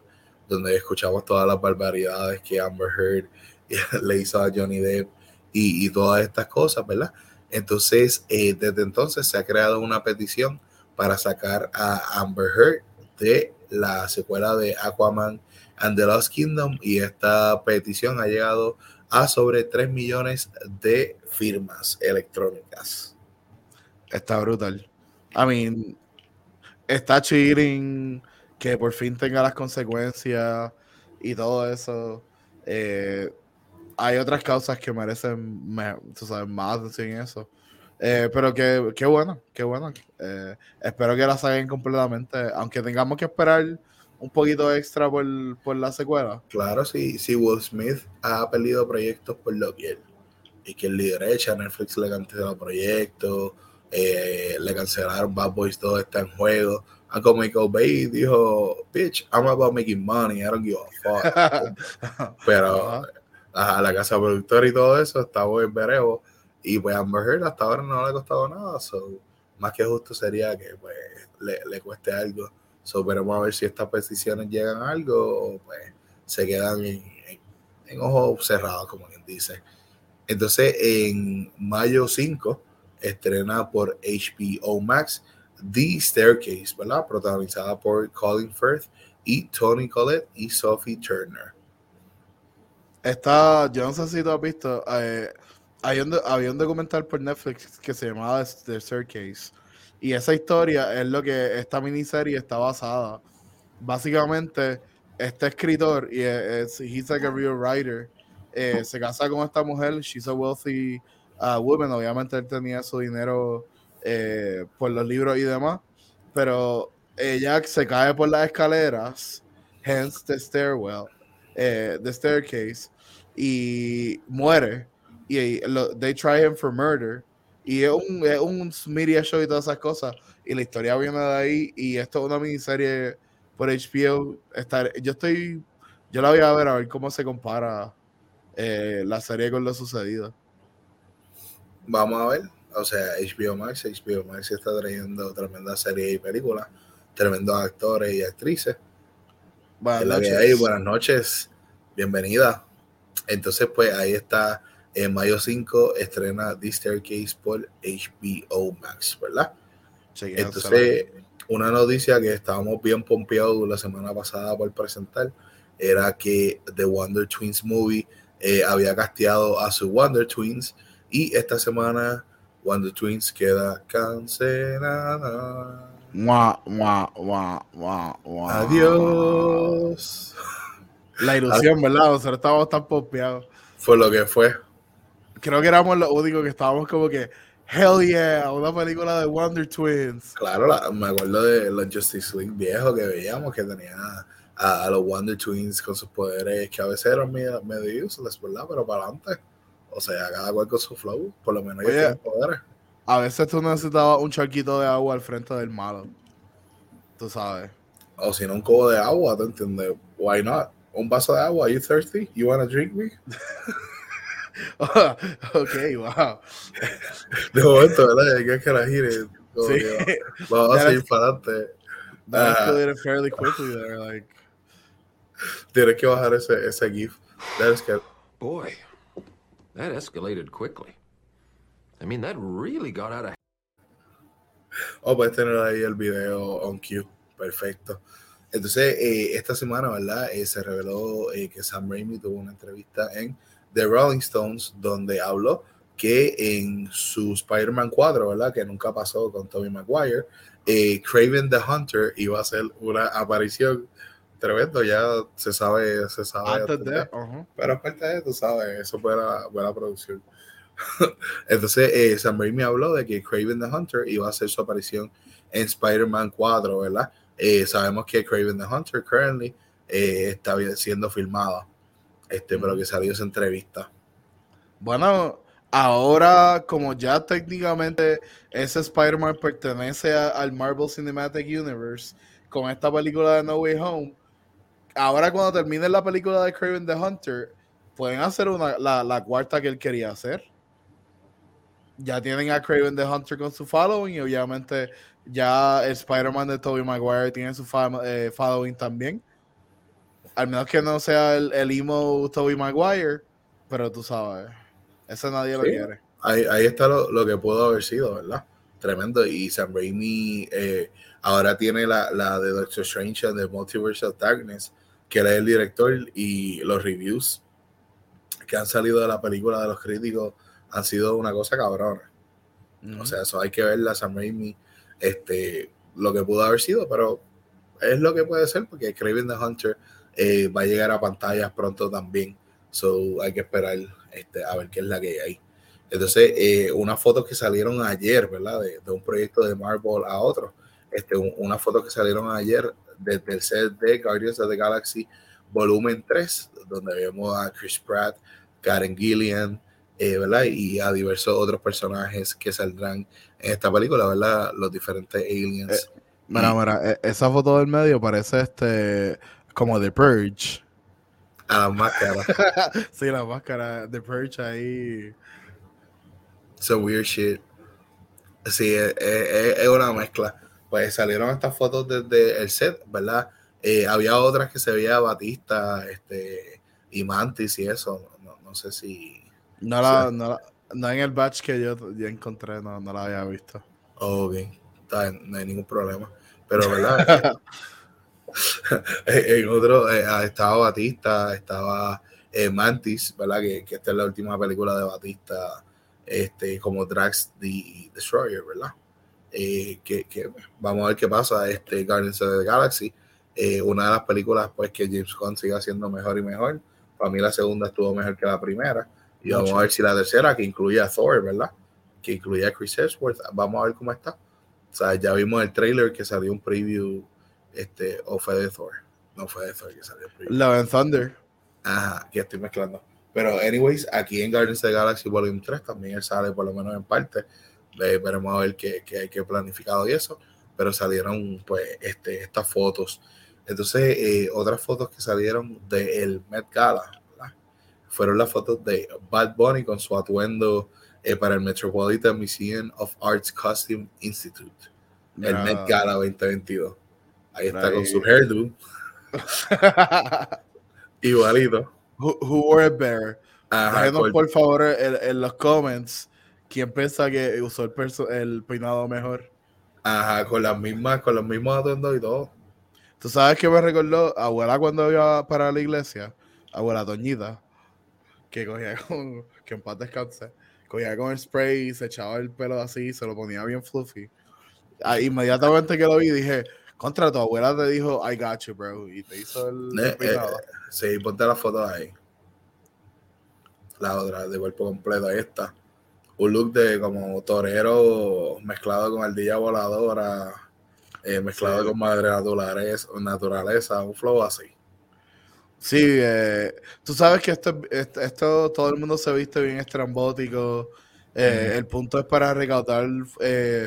donde escuchamos todas las barbaridades que Amber Heard le hizo a Johnny Depp y, y todas estas cosas, ¿verdad? Entonces, eh, desde entonces se ha creado una petición para sacar a Amber Heard de la secuela de Aquaman and the Lost Kingdom y esta petición ha llegado a sobre 3 millones de firmas electrónicas. Está brutal. I mean, está cheating que por fin tenga las consecuencias y todo eso. Eh, hay otras causas que merecen más sin eso. Eh, pero qué, qué bueno, qué bueno. Eh, espero que la saquen completamente, aunque tengamos que esperar un poquito extra por, por la secuela. Claro, sí, si Will Smith ha perdido proyectos por lo que él y que el derecha Netflix le canceló proyectos, eh, le cancelaron Bad Boys 2 está en juego. Uncle Michael Bay dijo, bitch, I'm about making money, I don't give a fuck. Pero a la casa productora y todo eso, estamos en veremos. Y pues Amber Heard hasta ahora no le ha costado nada. So, más que justo sería que pues, le, le cueste algo. So, veremos a ver si estas peticiones llegan a algo o pues se quedan en, en, ojos cerrados, como quien dice. Entonces, en mayo 5 estrena por HBO Max The Staircase, ¿verdad? Protagonizada por Colin Firth y Tony Collette y Sophie Turner. Está, yo no sé si tú has visto, eh, hay un, había un documental por Netflix que se llamaba The Staircase. Y esa historia es lo que esta miniserie está basada. Básicamente, este escritor, y es, he's like a real writer, eh, se casa con esta mujer, she's a wealthy uh, woman, obviamente él tenía su dinero eh, por los libros y demás, pero ella se cae por las escaleras, hence the stairwell, eh, the staircase, y muere. Y lo, they try him for murder. Y es un, es un media show y todas esas cosas. Y la historia viene de ahí. Y esto es una miniserie por HBO. Estar, yo estoy. Yo la voy a ver a ver cómo se compara eh, la serie con lo sucedido. Vamos a ver. O sea, HBO Max, HBO Max está trayendo tremenda serie y películas, tremendos actores y actrices. Buenas noches. buenas noches bienvenida. Entonces, pues ahí está, en mayo 5 estrena The Staircase por HBO Max, ¿verdad? Entonces, una noticia que estábamos bien pompeados la semana pasada por presentar era que The Wonder Twins Movie eh, había casteado a su Wonder Twins y esta semana Wonder Twins queda cancelada. Adiós. La ilusión, ¿verdad? Nosotros estábamos tan pompeados. Fue lo que fue. Creo que éramos los únicos que estábamos como que, Hell yeah, una película de Wonder Twins. Claro, me acuerdo de los Justice League viejos que veíamos que tenía a, los Wonder Twins con sus poderes que a veces eran medio, medio useless, ¿verdad? Pero para adelante. O sea, cada cual con su flow, por lo menos ellos tienen poderes. A veces tú necesitabas un charquito de agua al frente del malo. Tú sabes. O si no, un cubo de agua, ¿te entiendes? Why not? Un vaso de agua, are you thirsty? You wanna drink me? ok, wow. De momento, ¿verdad? Hay que que la gire. Sí. Vamos a seguir para adelante. That uh, fairly quickly there, like. Tienes que bajar ese, ese GIF. That is que... Boy, that escalated quickly. I mean, that really got out of. Oh, puedes tener ahí el video on cue. Perfecto. Entonces, eh, esta semana, ¿verdad? Eh, se reveló eh, que Sam Raimi tuvo una entrevista en The Rolling Stones donde habló que en su Spider-Man 4, ¿verdad? Que nunca pasó con Tobey Maguire, Craven the Hunter iba a hacer una aparición tremendo, ya se sabe, se sabe. Pero aparte de eso, sabes, eso fue la buena producción. Entonces, Sam Raimi habló de que Craven the Hunter iba a hacer su aparición en Spider-Man 4, ¿verdad? Eh, sabemos que Craven the Hunter currently eh, está siendo filmada, este, pero que salió esa entrevista. Bueno, ahora como ya técnicamente ese Spider-Man pertenece al Marvel Cinematic Universe, con esta película de No Way Home, ahora cuando termine la película de Craven the Hunter, pueden hacer una, la, la cuarta que él quería hacer ya tienen a Craven the Hunter con su following y obviamente ya el Spider-Man de Tobey Maguire tiene su eh, following también. Al menos que no sea el, el emo Tobey Maguire, pero tú sabes, ese nadie lo quiere. Ahí, ahí está lo, lo, que pudo haber sido, ¿verdad? Tremendo. Y Sam Raimi eh, ahora tiene la, la, de Doctor Strange de Multiverse of Darkness, que él es el director y los reviews que han salido de la película de los críticos han sido una cosa cabrona. O sea, eso hay que verla, Sam Raimi, este, lo que pudo haber sido, pero es lo que puede ser, porque Craven the Hunter eh, va a llegar a pantallas pronto también. So hay que esperar este, a ver qué es la que hay. Entonces, eh, unas fotos que salieron ayer, ¿verdad? De, un proyecto de Marvel a otro. Este, unas fotos que salieron ayer desde el set de Guardians of the Galaxy Volumen 3, donde vemos a Chris Pratt, Karen Gillian, eh, ¿verdad? Y a diversos otros personajes que saldrán en esta película, ¿verdad? Los diferentes aliens. Eh, mira, mira, e, esa foto del medio parece este como The Purge. A la máscara. sí, la máscara, The Purge ahí. Some weird shit. Sí, es, una mezcla. Pues salieron estas fotos desde el set, ¿verdad? Eh, había otras que se veía Batista, este, y Mantis y eso. no sé si no, la, no, no, en el batch que yo, encontré, no, no la había visto. ok, no hay ningún problema. Pero, ¿verdad? en otro eh, estaba Batista, estaba eh, Mantis, ¿verdad? Que, que, esta es la última película de Batista, este, como Drax the Destroyer, ¿verdad? Eh, que, que, vamos a ver qué pasa. Este Guardians of the Galaxy, una de las películas pues que James Gunn sigue haciendo mejor y mejor. Para mí la segunda estuvo mejor que la primera. Y vamos a ver si la tercera, que incluye a Thor, ¿verdad? Que incluye a Chris Hemsworth, vamos a ver cómo está. O sea, ya vimos el trailer que salió un preview, este, o fue de Thor. No fue de Thor que salió. Love and Thunder. Ajá, que estoy mezclando. Pero, anyways, aquí en Guardians of the Galaxy Volume 3 también él sale por lo menos en parte. veremos a ver qué, qué hay que planificado y eso. Pero salieron, pues, este, estas fotos. Entonces, eh, otras fotos que salieron del Met Gala fueron las fotos de Bad Bunny con su atuendo eh, para el Metropolitan Museum of Arts Costume Institute, el Met Gala 2022. Ahí está con su hairdo. Igualito. Who, who wore a bear? por... favor en, los comments quién piensa que usó el, el peinado mejor. Ajá, con las mismas, con los mismos atuendos y todo. ¿Tú sabes qué me recordó? Abuela cuando iba para la iglesia, abuela Doñita, que cogía con, que en paz descanse, cogía con el spray, se echaba el pelo así, se lo ponía bien fluffy. Ah, inmediatamente que lo vi dije, contra tu abuela te dijo, I got you, bro, y te hizo el... Eh, eh, sí, ponte la foto ahí. La otra, de cuerpo completo, ahí está. un look de como torero mezclado con ardilla voladora, eh, mezclado con madre naturaleza, naturaleza, un flow así. Sí, eh, tú sabes que esto, esto, todo el mundo se viste bien estrambótico. Eh, el punto es para recaudar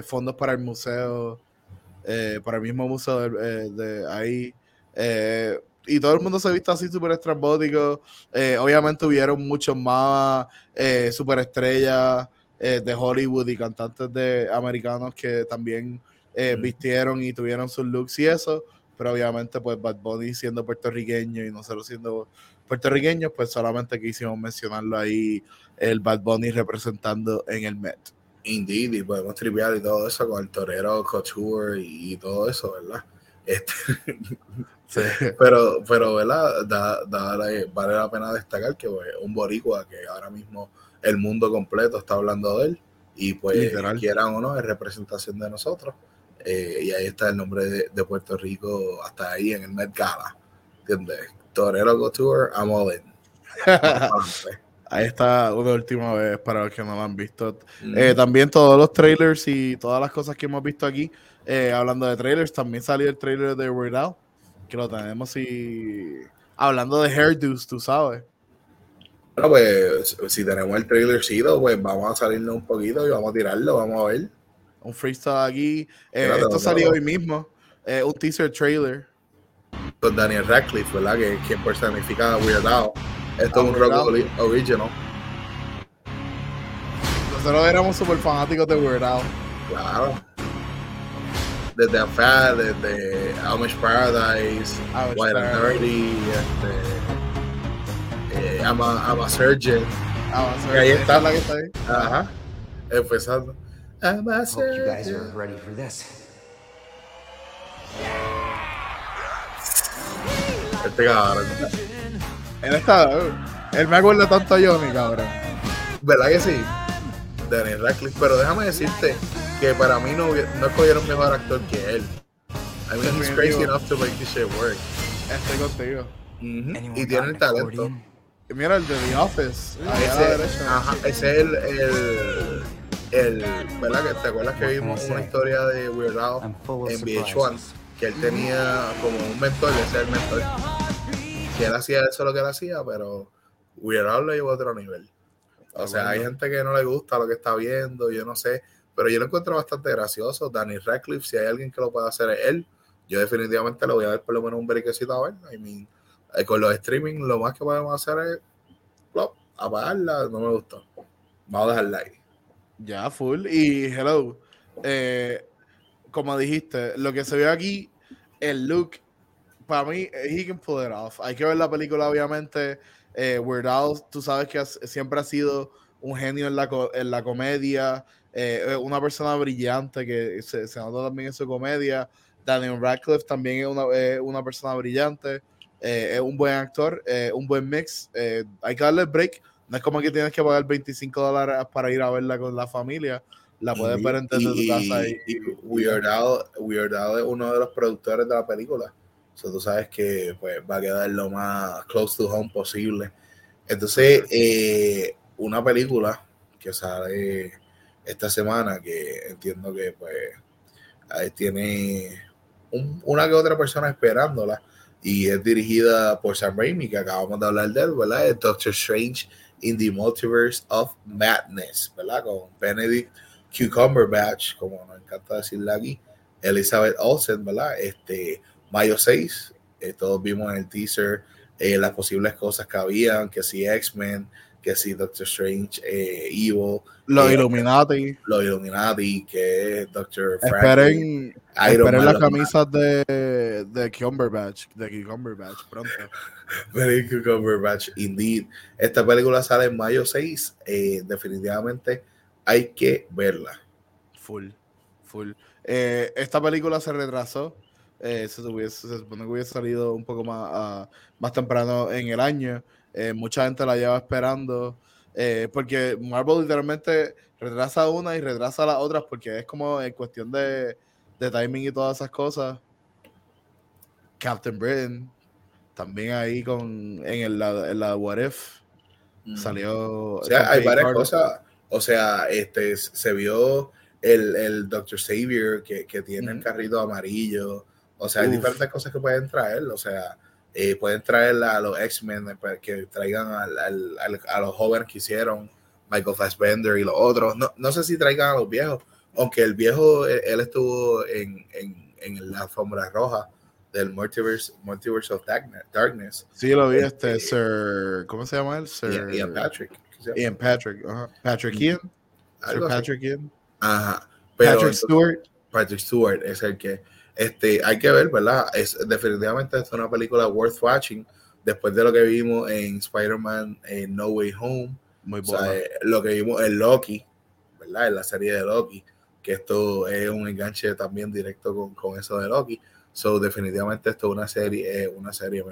fondos para el museo, para el mismo museo de, ahí. y todo el mundo se viste así súper estrambótico. obviamente hubieron muchos más superestrellas de Hollywood y cantantes de americanos que también vistieron y tuvieron sus looks y eso pero obviamente pues Bad Bunny siendo puertorriqueño y nosotros siendo puertorriqueños, pues solamente quisimos mencionarlo ahí, el Bad Bunny representando en el Met. Indeed, y podemos tripear y todo eso con el torero Couture y, todo eso, ¿verdad? Este, pero, pero, ¿verdad? vale la pena destacar que pues, un boricua que ahora mismo el mundo completo está hablando de él y pues quieran o no es representación de nosotros eh, y ahí está el nombre de, Puerto Rico hasta ahí en el Met Gala. ¿Entiendes? Torero Couture, I'm all in. Ahí está una última vez para los que no lo han visto. Eh, también todos los trailers y todas las cosas que hemos visto aquí, eh, hablando de trailers, también salió el trailer de Weird Al, que lo tenemos y hablando de hairdos, tú sabes. Bueno, pues si tenemos el trailer sido, pues vamos a salirnos un poquito y vamos a tirarlo, vamos a ver un freestyle aquí. Eh, esto salió hoy mismo, un teaser trailer. Con Daniel Radcliffe, ¿verdad? Que quien personifica a Weird Al. Esto es un rock original. Nosotros éramos súper fanáticos de Weird Al. Claro. Desde Affair, desde Amish Paradise, White and Dirty, este, eh, I'm, a, I'm a Surgeon. Ahí está. la que está ahí. Ajá. Empezando. Hope you guys are ready for this. Este cabrón. Él está. Él me acuerda tanto a Johnny, cabrón. ¿Verdad que sí? Daniel Radcliffe. Pero déjame decirte que para mí no, no escogieron mejor actor que él. I mean, he's crazy enough to make this shit work. Estoy contigo. Y tiene el talento. Mira el de The Office. Ese, ajá, ese es el, el el, ¿verdad? Que te acuerdas que vimos una historia de Weird Al en VH1 que él tenía como un mentor, ese es el mentor. Que él hacía eso lo que él hacía, pero Al lo llevó a otro nivel. O sea, hay gente que no le gusta lo que está viendo, yo no sé, pero yo lo encuentro bastante gracioso. Danny Radcliffe, si hay alguien que lo pueda hacer es él, yo definitivamente le voy a dar por lo menos un brequecito a ver. I mean, eh, con los streaming, lo más que podemos hacer es plop, apagarla, no me gustó. Vamos a dejarla ahí. Ya, full. Y hello. Eh, como dijiste, lo que se ve aquí, el look, para mí, he can pull it off. Hay que ver la película, obviamente. Eh, Weird Al, tú sabes que siempre ha sido un genio en la, en la comedia, eh, una persona brillante que se, se, nota también en su comedia. Daniel Radcliffe también es una, una persona brillante, es un buen actor, un buen mix. hay que darle break no es como que tienes que pagar 25 dólares para ir a verla con la familia. La puedes ver en tu casa. Y, y Weird, Al, es uno de los productores de la película. So, tú sabes que pues, va a quedar lo más close to home posible. Entonces, eh, una película que sale esta semana, que entiendo que pues tiene una que otra persona esperándola y es dirigida por Sam Raimi, que acabamos de hablar de él, ¿verdad? Es Doctor Strange in the Multiverse of Madness, ¿verdad? Con Benedict Cucumberbatch, como nos encanta decirle aquí, Elizabeth Olsen, ¿verdad? Este, mayo 6, eh, todos vimos en el teaser eh, las posibles cosas que habían, que si X-Men, que si Doctor Strange, eh, Evil. Los eh, Illuminati. Los Illuminati, que Doctor Esperen, esperen las camisas de, de Cumberbatch, de Cumberbatch pronto. Benedict Cumberbatch, indeed. Esta película sale en mayo 6. Eh, definitivamente hay que verla. Full, full. Eh, esta película se retrasó. Eh, se, se, supone que hubiese salido un poco más, uh, más temprano en el año. Eh, mucha gente la lleva esperando. Eh, porque Marvel literalmente retrasa una y retrasa las otras porque es como en cuestión de, de timing y todas esas cosas. Captain Britain, también ahí con en, el, en la What If, mm. salió. O sea, hay varias cosas. O sea, este, se vio el, el Dr. Xavier que, que tiene el carrito amarillo. O sea, hay diferentes cosas que pueden traer. O sea, eh, pueden traer a los X-Men eh, pues, que traigan a los jóvenes que hicieron Michael Fassbender y los otros. No, no, sé si traigan a los viejos, aunque el viejo, eh, él, estuvo en, en, en, la alfombra roja del Multiverse, Multiverse of Darkness. Sí, lo vi, este, Sir, ¿cómo se llama él? Sir Ian Patrick. Ian Patrick, Patrick Ian. Sir Patrick Ian. Ajá. Patrick Stewart. Patrick Stewart es el que este, hay que ver, ¿verdad? Es definitivamente es una película worth watching después de lo que vimos en Spider-Man en No Way Home. Muy bueno. Eh, lo que vimos en Loki, ¿verdad? En la serie de Loki, que esto es un enganche también directo con, con eso de Loki. So, definitivamente esto es una serie, una serie,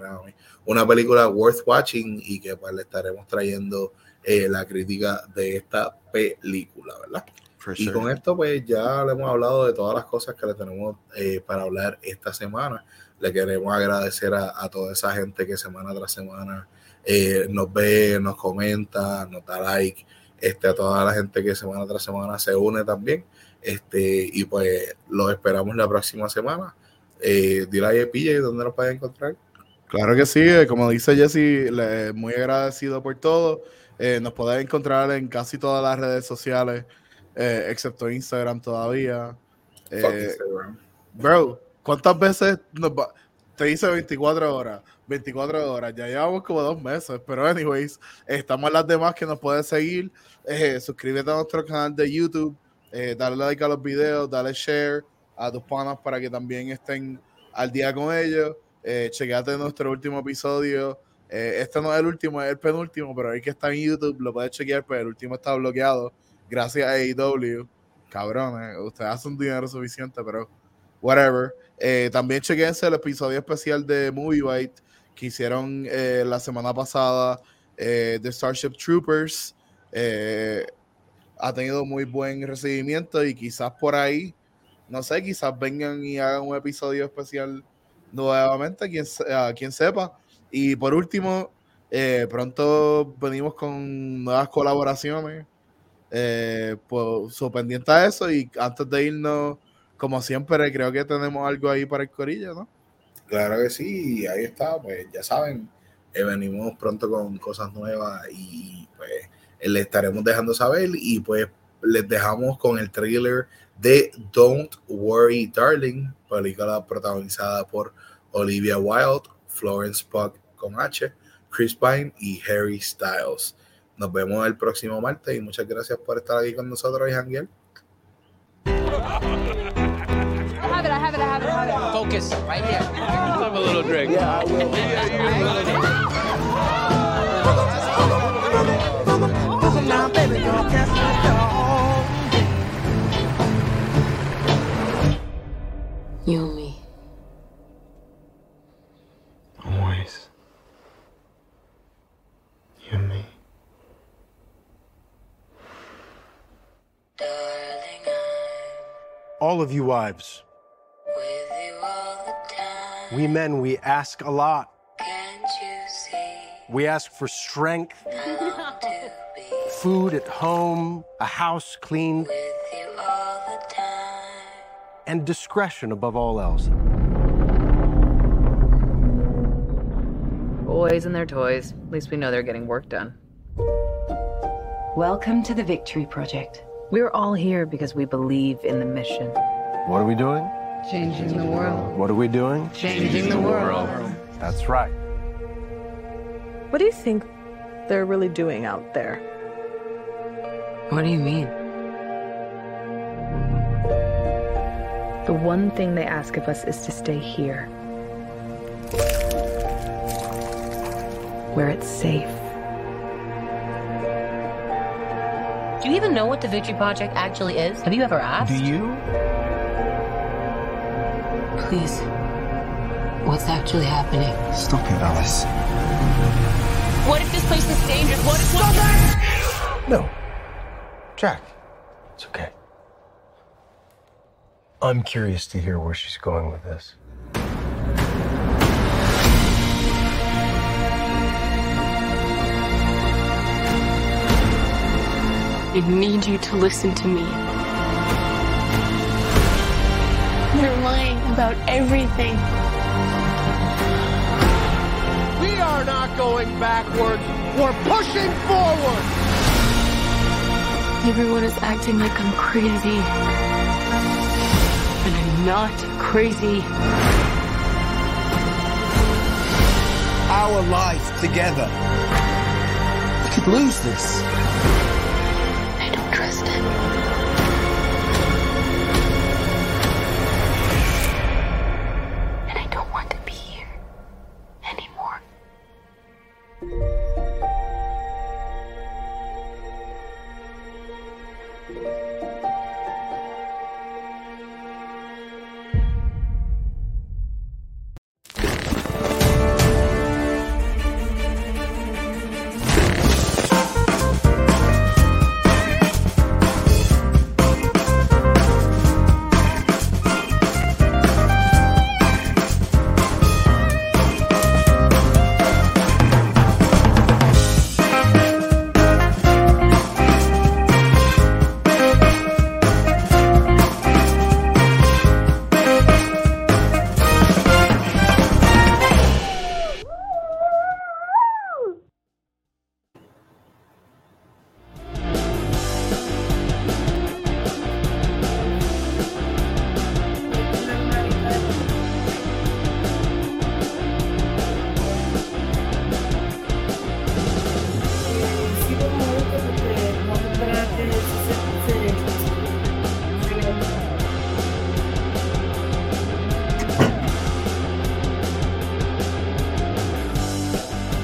una película worth watching y que pues le estaremos trayendo eh, la crítica de esta película, ¿verdad? Y con esto, pues ya le hemos hablado de todas las cosas que le tenemos eh, para hablar esta semana. Le queremos agradecer a, toda esa gente que semana tras semana eh, nos ve, nos comenta, nos da like, este, a toda la gente que semana tras semana se une también. Este, y pues los esperamos la próxima semana. Eh, dile a PJ dónde nos pueden encontrar. Claro que sí, eh, como dice Jesse, muy agradecido por todo. nos pueden encontrar en casi todas las redes sociales eh, excepto Instagram todavía. Eh, bro, ¿cuántas veces te dice 24 horas? 24 horas, ya llevamos como dos meses, pero anyways, estamos las demás que nos pueden seguir. Eh, suscríbete a nuestro canal de YouTube, dale like a los videos, dale share a tus panas para que también estén al día con ellos. Eh, chequeate nuestro último episodio. este no es el último, es el penúltimo, pero hay que estar en YouTube, lo puedes chequear, pero el último está bloqueado gracias a AEW, cabrones, ustedes hacen dinero suficiente, pero whatever. Eh, también chequense el episodio especial de Movie Bite que hicieron eh, la semana pasada eh, de Starship Troopers. ha tenido muy buen recibimiento y quizás por ahí, no sé, quizás vengan y hagan un episodio especial nuevamente, quien, quien sepa. Y por último, pronto venimos con nuevas colaboraciones. Eh, pues su pendiente a eso y antes de irnos, como siempre, creo que tenemos algo ahí para el corillo, ¿no? Claro que sí, ahí está, pues ya saben, eh, venimos pronto con cosas nuevas y pues les estaremos dejando saber y pues les dejamos con el trailer de Don't Worry Darling, película protagonizada por Olivia Wilde, Florence Pugh con H, Chris Pine y Harry Styles. Nos vemos el próximo martes y muchas gracias por estar aquí con nosotros y Janguiel. Focus right here. Have a little drink. Yeah, I will. Now, baby, don't catch You and me. Always. All of you wives. You we men, we ask a lot. We ask for strength, food at home, a house cleaned, and discretion above all else. Boys and their toys. At least we know they're getting work done. Welcome to the Victory Project. We're all here because we believe in the mission. What are we doing? Changing the world. What are we doing? Changing, Changing the, the world. world. That's right. What do you think they're really doing out there? What do you mean? The one thing they ask of us is to stay here. Where it's safe. Do you even know what the Victory Project actually is? Have you ever asked? Do you? Please. What's actually happening? Stop it, Alice. What if this place is dangerous? What if... Stop it! No. Jack, it's okay. I'm curious to hear where she's going with this. I need you to listen to me. You're lying about everything. We are not going backwards. We're pushing forward. Everyone is acting like I'm crazy. And I'm not crazy. Our life together. We could lose this. I don't trust him.